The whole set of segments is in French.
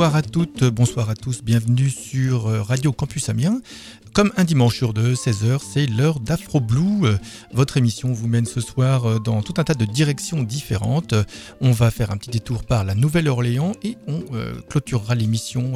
Bonsoir à toutes, bonsoir à tous, bienvenue sur euh, Radio Campus Amiens. Comme un dimanche sur deux, 16h, c'est l'heure d'Afro Blue. Euh, votre émission vous mène ce soir euh, dans tout un tas de directions différentes. On va faire un petit détour par la Nouvelle-Orléans et on clôturera l'émission,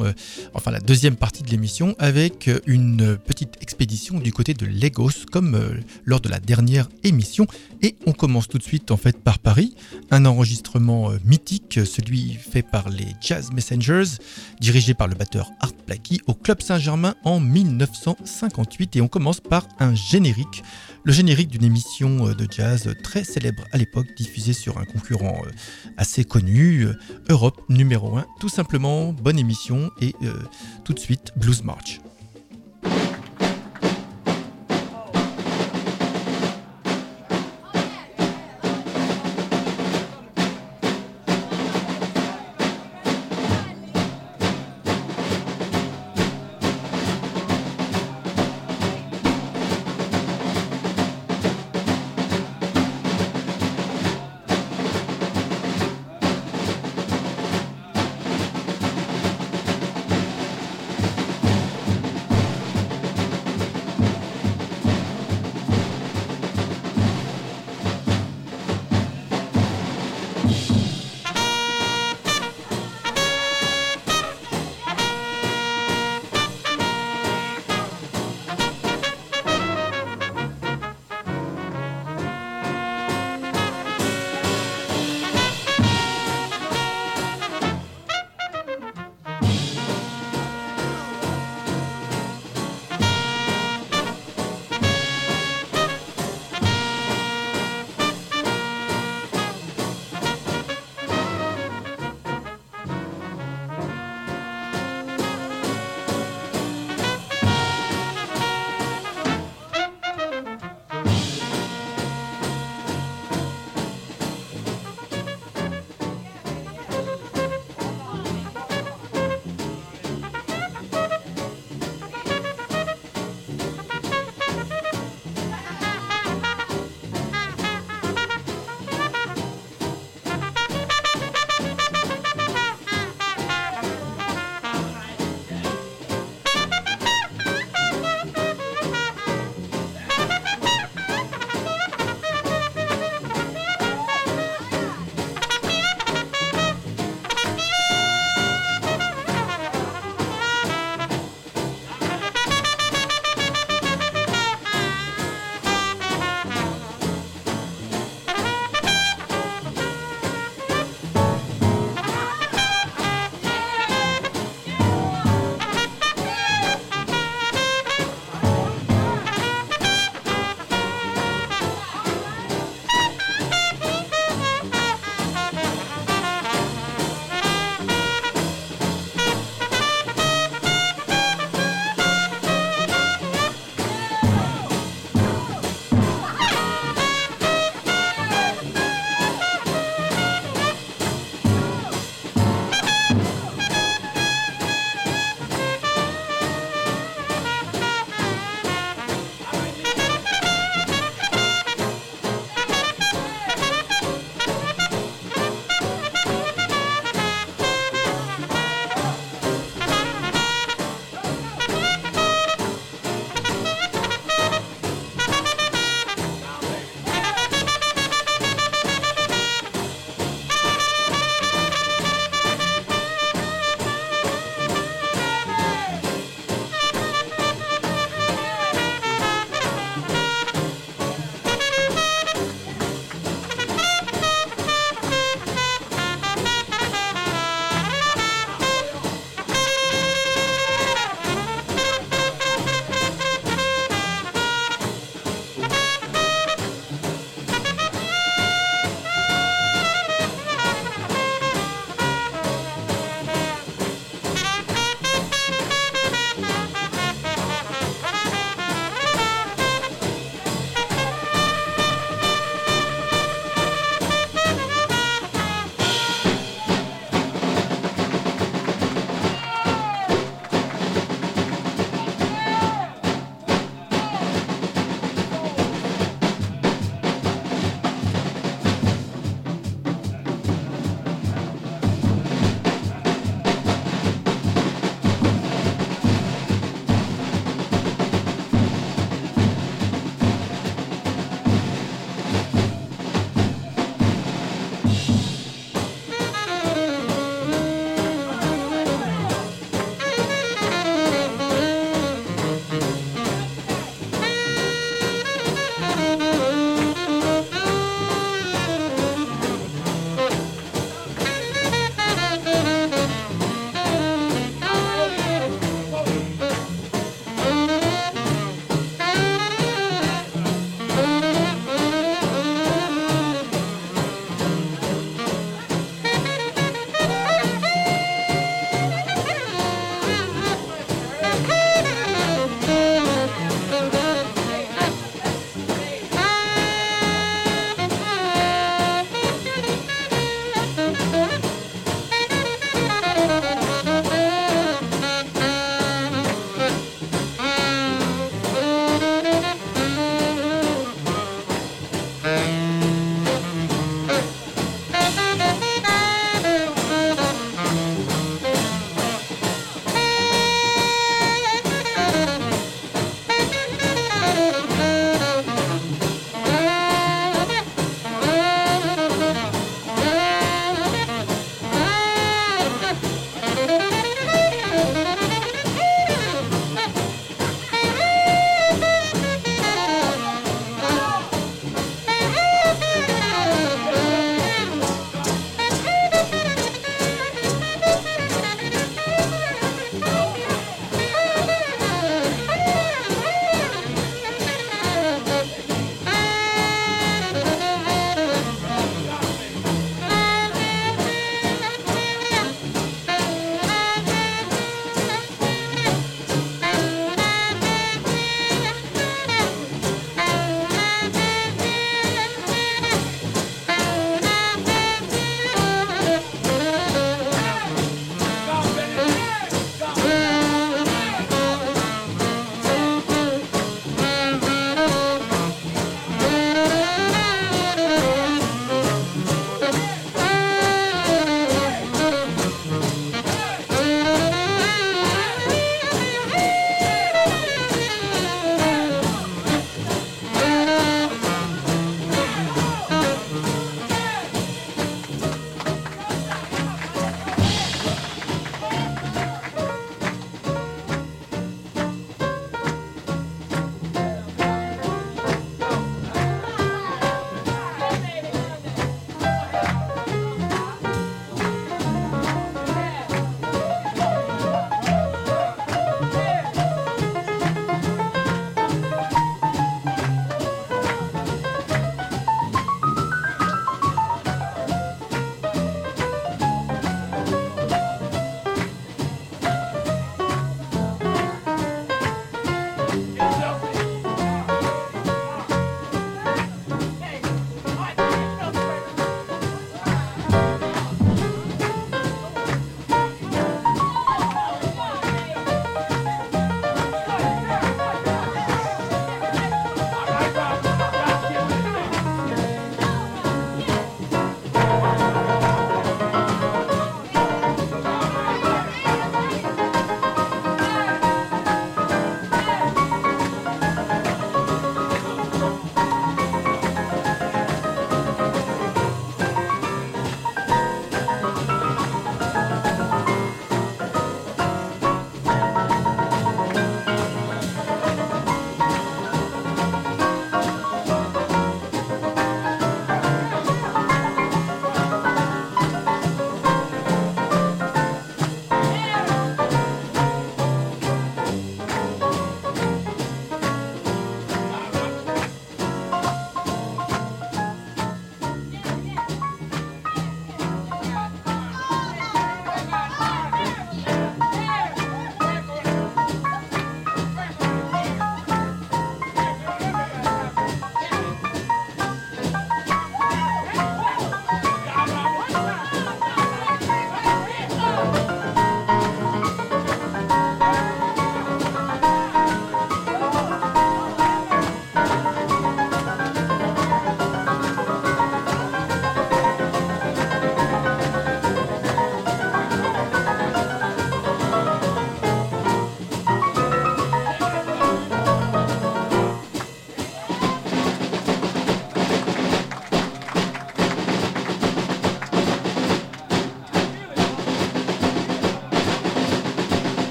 enfin la deuxième partie de l'émission, avec une petite expédition du côté de Lagos, comme lors de la dernière émission. Et on commence tout de suite en fait par Paris, un enregistrement mythique, celui fait par les Jazz Messengers, dirigé par le batteur Art Blakey au Club Saint-Germain en 1958. Et on commence par un générique, le générique d'une émission euh, de jazz très célèbre à l'époque, diffusée sur un concurrent euh, assez connu, euh, Europe numéro 1. Tout simplement, bonne émission et tout de suite, Blues March.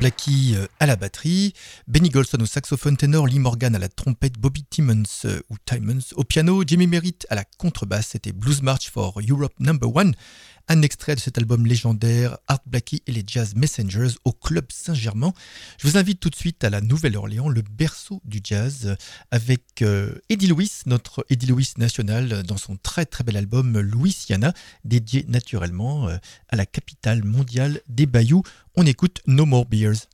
Blackie euh, à la batterie, Benny Golson au saxophone ténor, Lee Morgan à la trompette, Bobby Timmons euh, ou au piano, Jimmy Merritt à la contrebasse, c'était Blues March for Europe Number One, un extrait de cet album légendaire Art Blackie et les Jazz Messengers au Club Saint-Germain. Je vous invite tout de suite à la Nouvelle-Orléans, le berceau du jazz, avec euh, Eddie Louis, notre Eddie Louis national, dans son très très bel album Louisiana, dédié naturellement à la capitale mondiale des Bayous. On écoute No More Beers.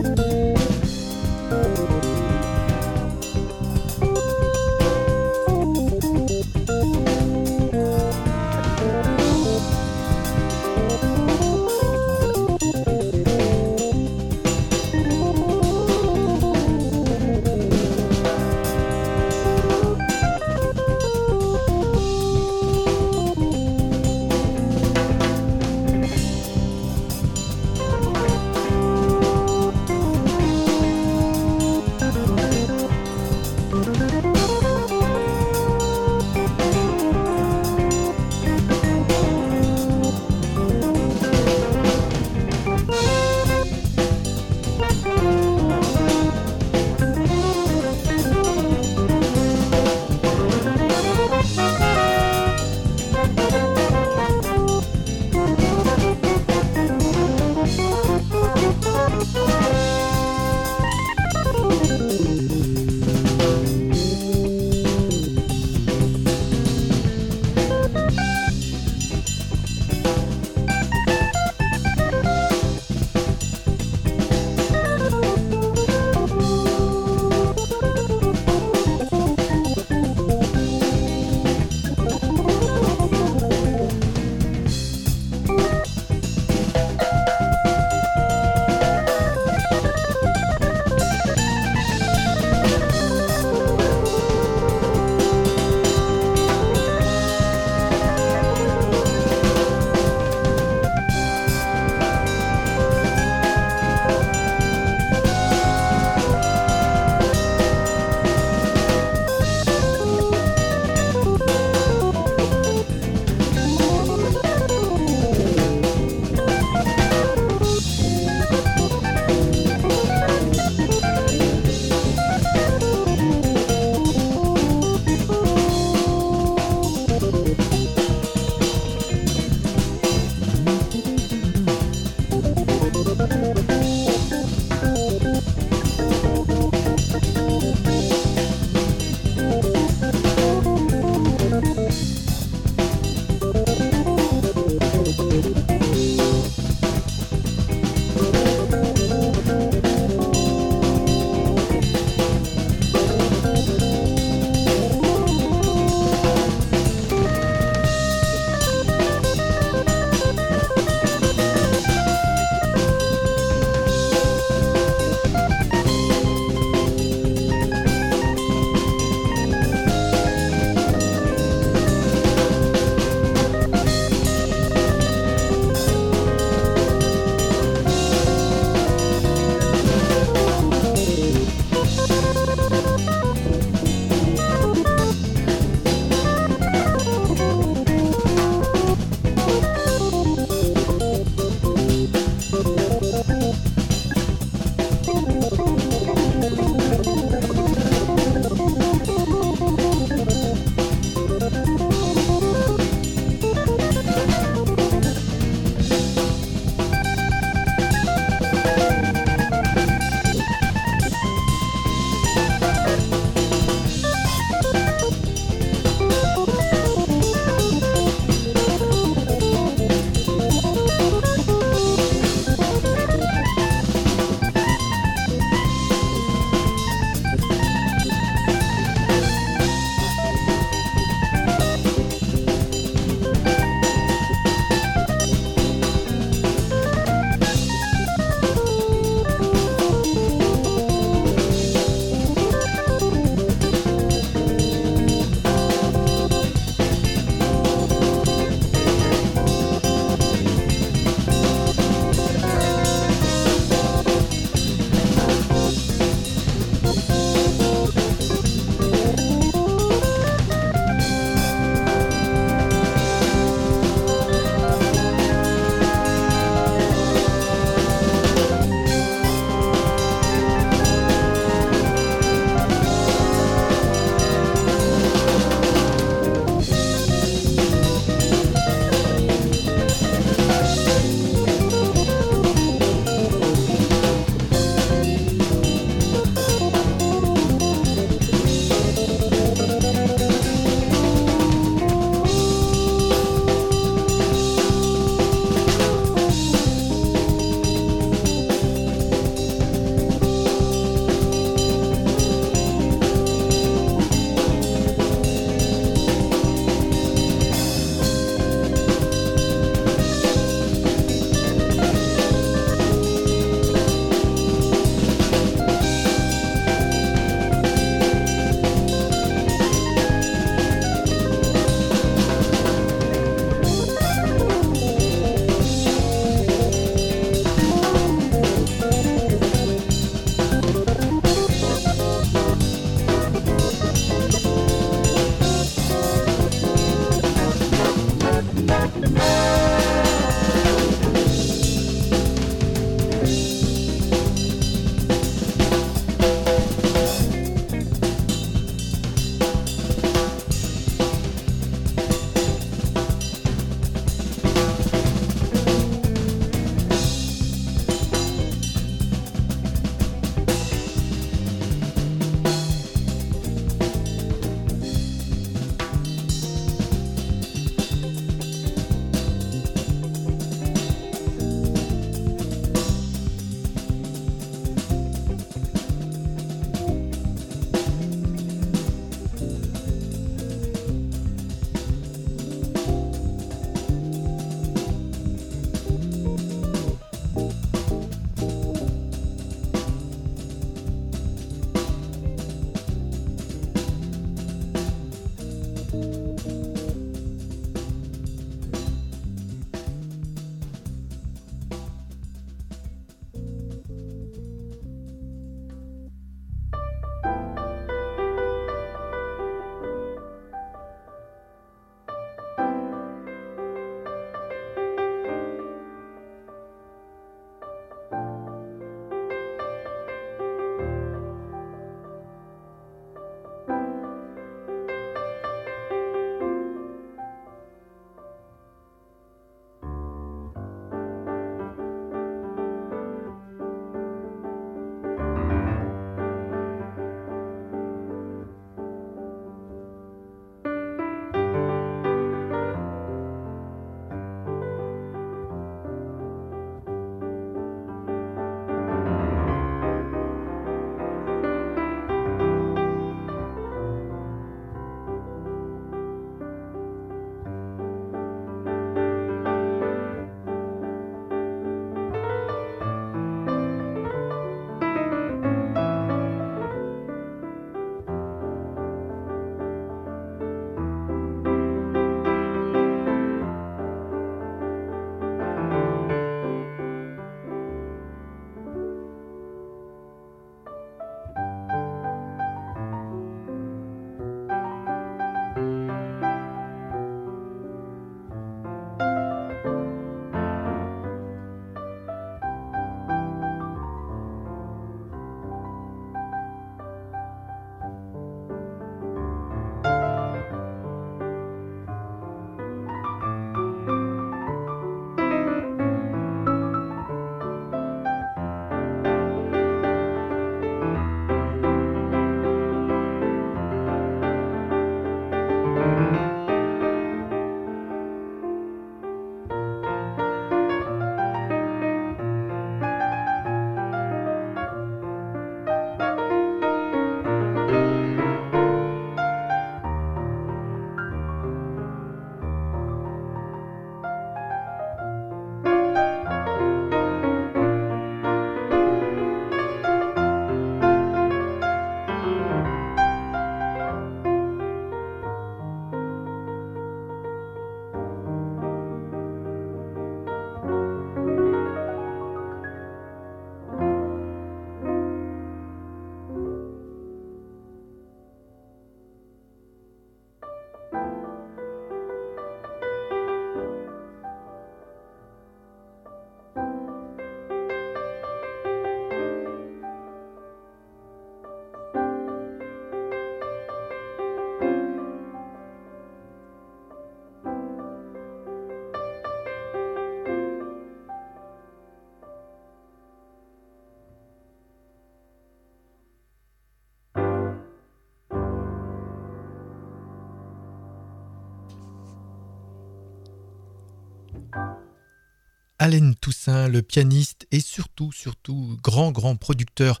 Allen Toussaint, le pianiste et surtout, surtout grand, grand producteur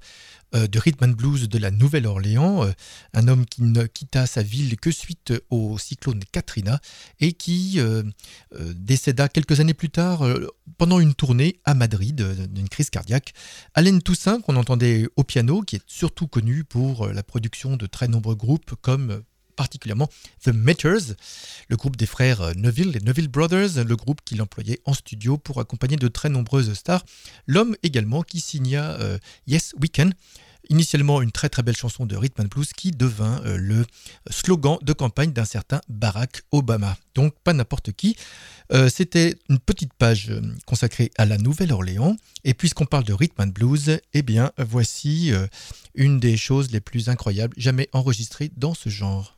euh, de rhythm and blues de la Nouvelle-Orléans, euh, un homme qui ne quitta sa ville que suite au cyclone Katrina et qui euh, décéda quelques années plus tard pendant une tournée à Madrid d'une crise cardiaque. Allen Toussaint, qu'on entendait au piano, qui est surtout connu pour la production de très nombreux groupes comme particulièrement The Matters, le groupe des frères Neville, les Neville Brothers, le groupe qu'il employait en studio pour accompagner de très nombreuses stars. L'homme également qui signa euh, Yes We Can, initialement une très très belle chanson de rhythm and blues qui devint euh, le slogan de campagne d'un certain Barack Obama. Donc pas n'importe qui. Euh, c'était une petite page consacrée à la Nouvelle-Orléans. Et puisqu'on parle de rhythm and blues, eh bien voici une des choses les plus incroyables jamais enregistrées dans ce genre.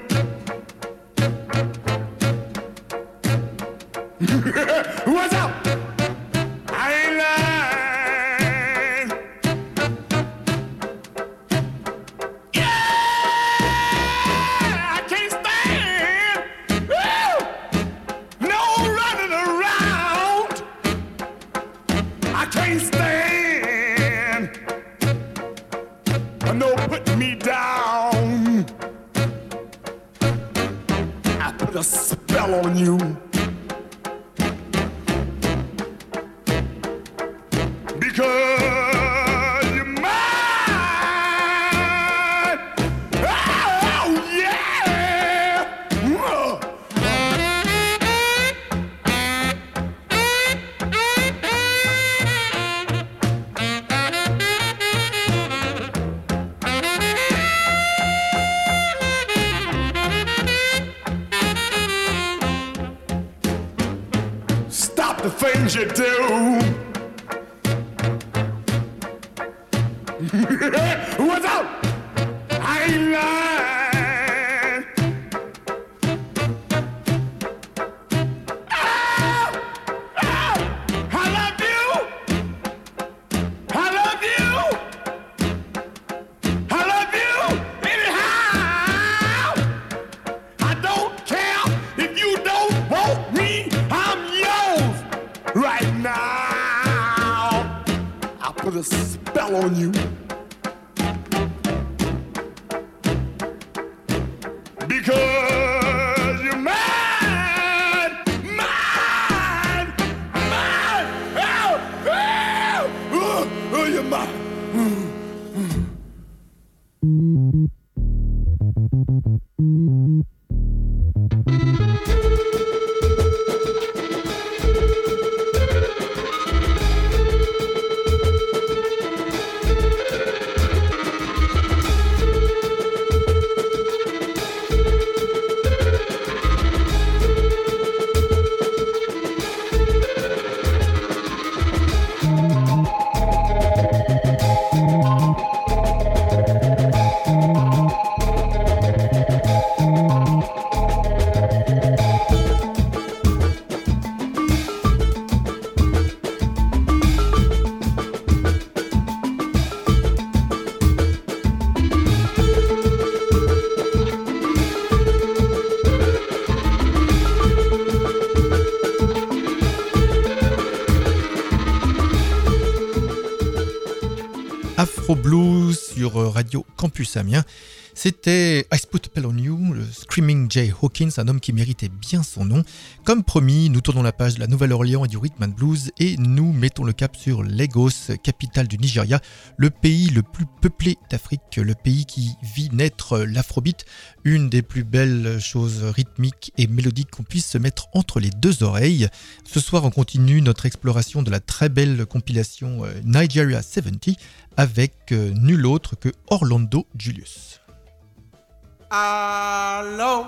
Campus. C'était I Put a Spell on You, le Screaming Jay Hawkins, un homme qui méritait bien son nom. Comme promis, nous tournons la page de la Nouvelle-Orléans et du Rhythm and Blues et nous mettons le cap sur Lagos, capitale du Nigeria, le pays le plus peuplé d'Afrique, le pays qui vit naître l'afrobeat, une des plus belles choses rythmiques et mélodiques qu'on puisse se mettre entre les deux oreilles. Ce soir, on continue notre exploration de la très belle compilation euh, Nigeria 70 avec euh, nul autre que Orlando Julius. Allô?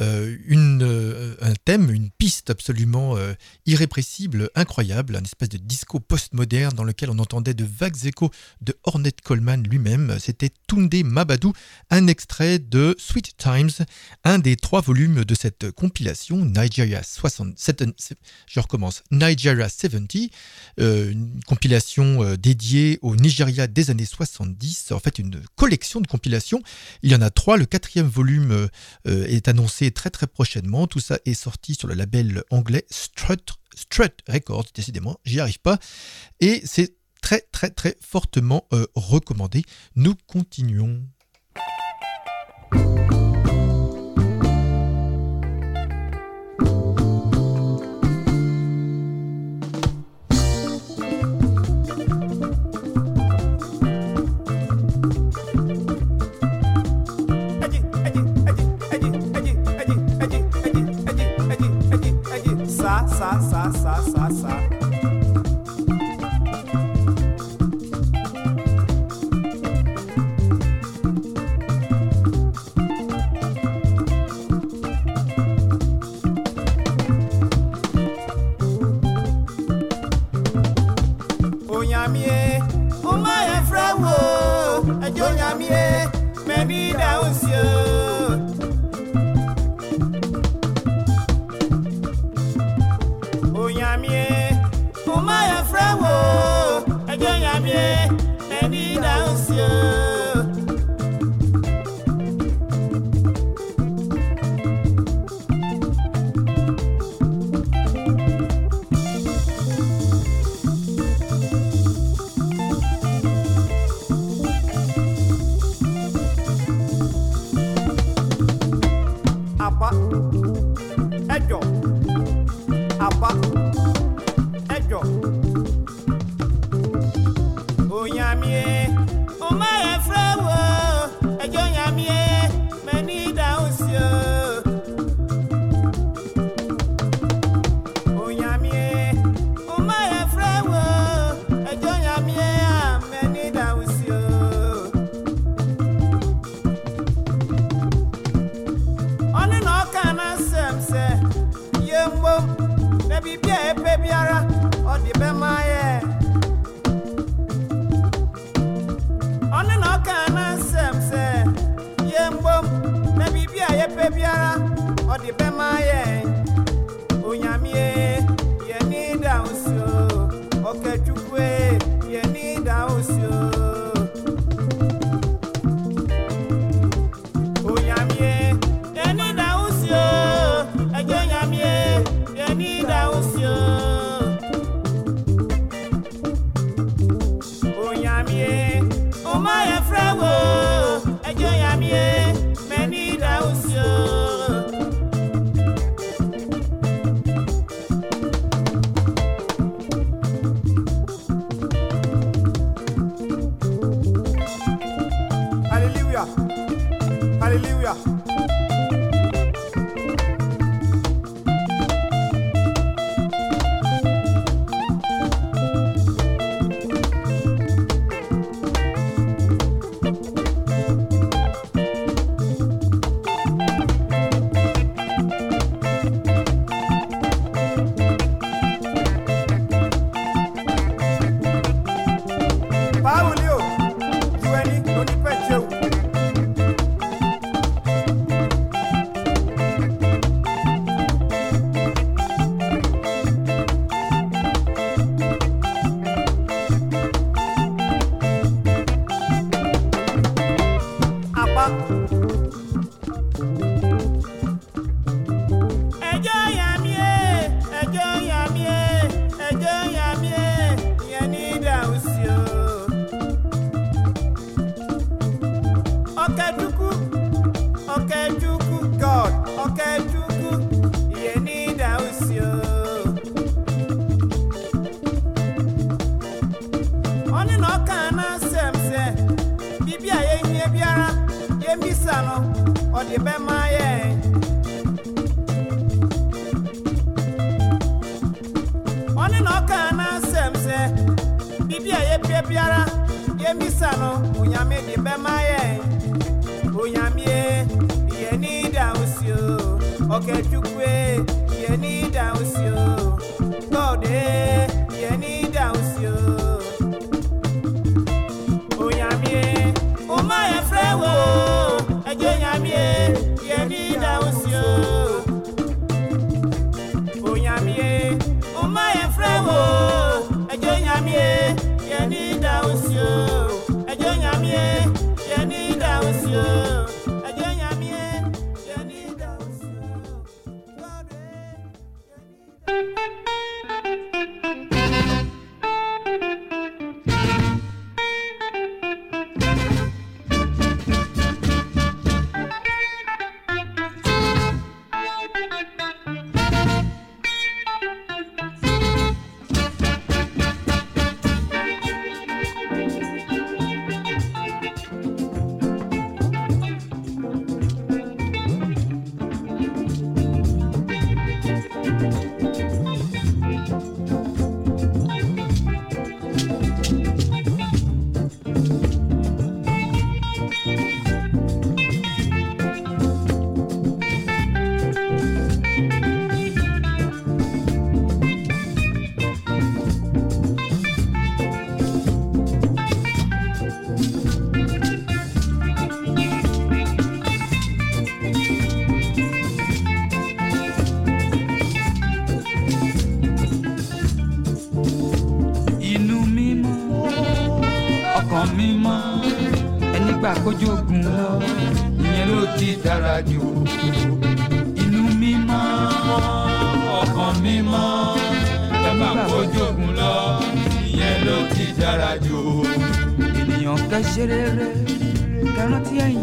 Euh, euh, un thème, une absolument euh, irrépressible, incroyable, un espèce de disco postmoderne dans lequel on entendait de vagues échos de Ornette Coleman lui-même. C'était Tunde Mabadou, un extrait de Sweet Times, un des trois volumes de cette compilation Nigeria 67. Je recommence. Nigeria 70, euh, une compilation euh, dédiée au Nigeria des années 70. En fait, une collection de compilations. Il y en a trois. Le quatrième volume est annoncé très très prochainement. Tout ça est sorti sur le label anglais Strut, Strut Records. Décidément, j'y arrive pas. Et c'est très très très fortement euh, recommandé. Nous continuons. sá, sá, sá, sá. Onyamie, e wo, ẹjọ́ onyamie, mẹ́ni dáhùn sí o.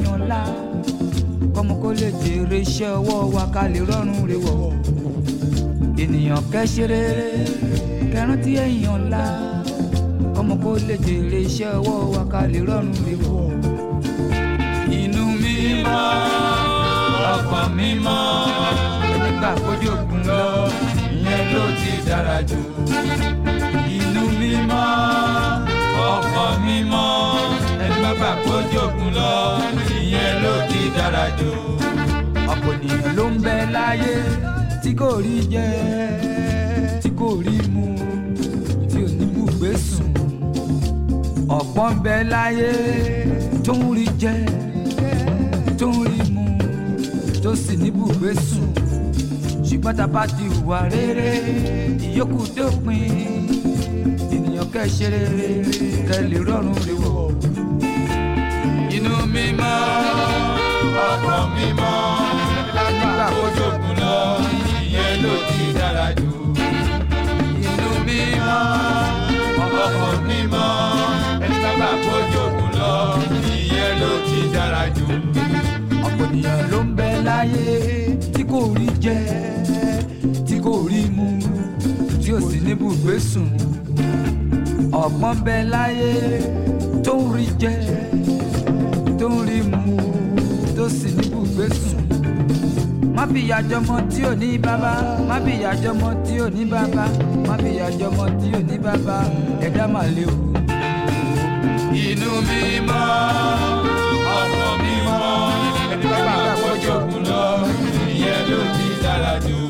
èèyàn la kọ́mọ kó lè jèrè iṣẹ́ ọwọ́ wa ká lè rọrùn rè wọ̀. Ènìyàn kẹ́ ṣe rere kẹrántí èèyàn la ọmọ kó lè jèrè iṣẹ́ ọwọ́ wa ká lè rọrùn rè wọ̀. inú mímọ́ ọkàn mímọ́ nígbà kójú òkun lọ ìyẹn ló ti dára jù. inú mímọ́ ọkàn mímọ́ nígbà kójú òkun lọ ìyẹn ló ti dára jù. ọ̀pọ̀ ènìyàn ló ń bẹ láyé tí kò rí jẹ tí kò rí mu tí ò ní bùgbé sùn ọ̀pọ̀ ń bẹ láyé tó ń rí jẹ tó ń rí mu tó sì ní bùgbé sùn ṣùgbọ́n tá a bá ti hùwà rere ìyókù dópin ènìyàn kẹ́ ṣe rere kẹ́ lè rọrùn rè wọ̀. Mímọ́ ọkàn mímọ́ òkun lọ ìyẹn ló ti dára jù. inú mímọ́ ọkàn mímọ́ kójú òkun lọ ìyẹn ló ti dára jù. ọ̀pọ̀ ènìyàn ló ń bẹ láyé tí kò rí mu tí ò sì ní bùgbé sùn ọ̀pọ̀ bẹ láyé tó ń rí jẹ tó ń rí mu tó sì ní bùgbé sùn má fi ìyàjọmọ tí ò ní bàbá má fi ìyàjọmọ tí ò ní bàbá má fi ìyàjọmọ tí ò ní bàbá ẹ̀dá mà lè o. inú mímọ́ ọkàn mímọ́ ẹni bá bá àpọ̀jù òkun lọ ìyẹn ló ti dára jù.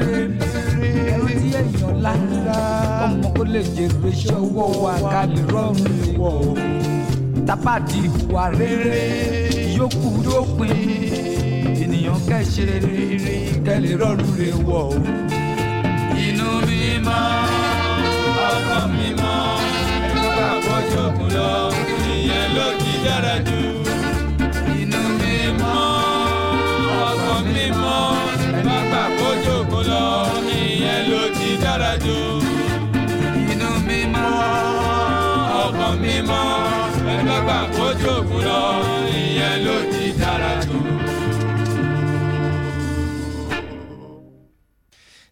Tí èèyàn lára ọmọ kó lè jèrè ṣọwọ́ wa ká lè rọrùn wọ̀ tábàdì ìwà rere yòókù dópin ènìyàn kẹ́sẹ̀ rere kẹ́lẹ̀ rọrùn lè wọ̀ inú mi mọ́ ọkọ mi mọ́ ẹgbẹ́ jòkun lọ ìyẹn ló ti dára jù.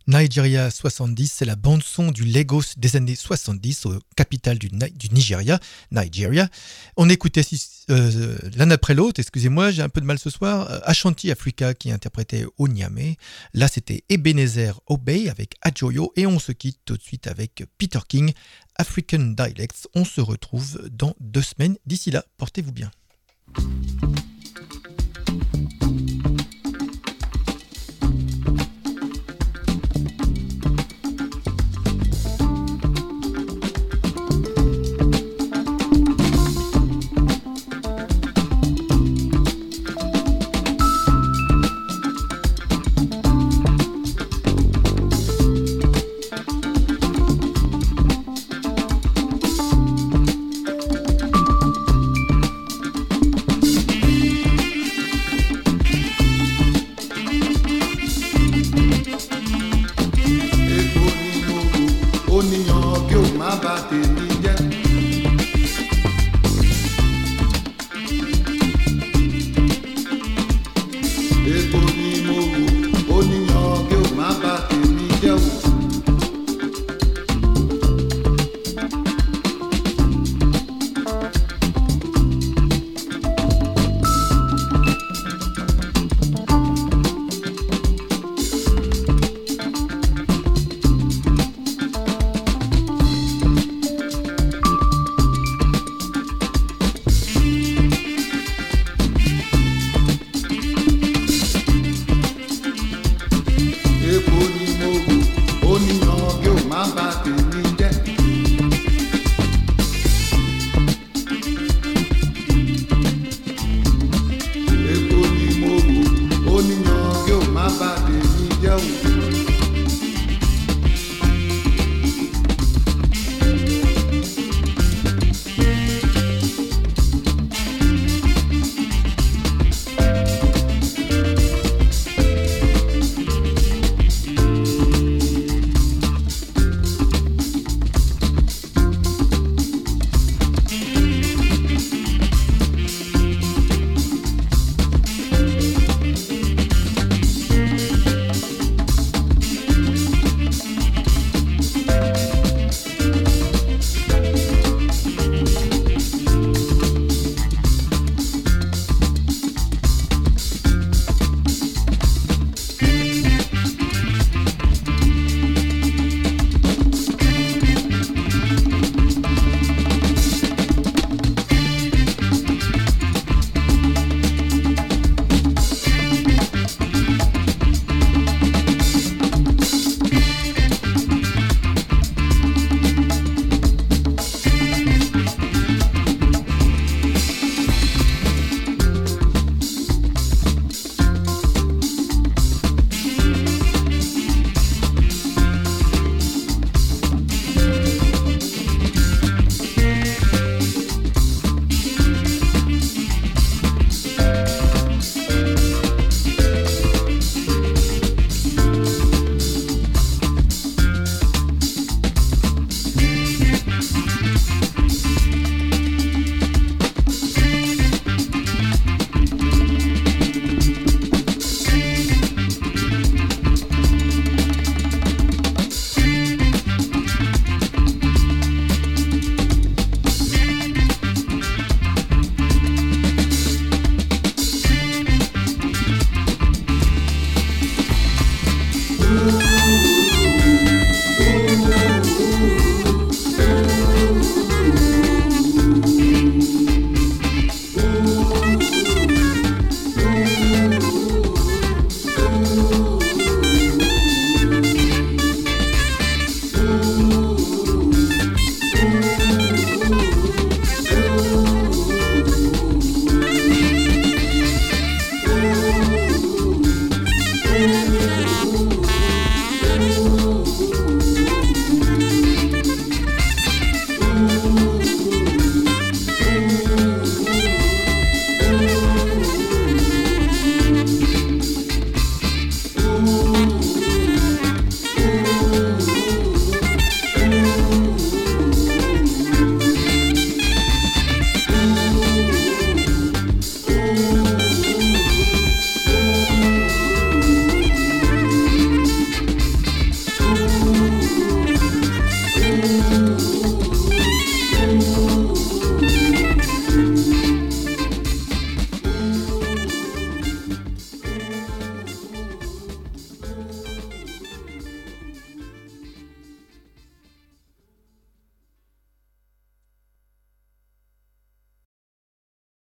Nigeria 70, c'est la bande-son du Lagos des années 70, au capital du, du Nigeria, Nigeria. On écoutait euh, l'un après l'autre, excusez-moi, j'ai un peu de mal ce soir, euh, Ashanti Africa qui interprétait Onyame. Là, c'était Ebenezer Obey avec Ajoyo et on se quitte tout de suite avec Peter King, African Dialects. On se retrouve dans deux semaines. D'ici là, portez-vous bien.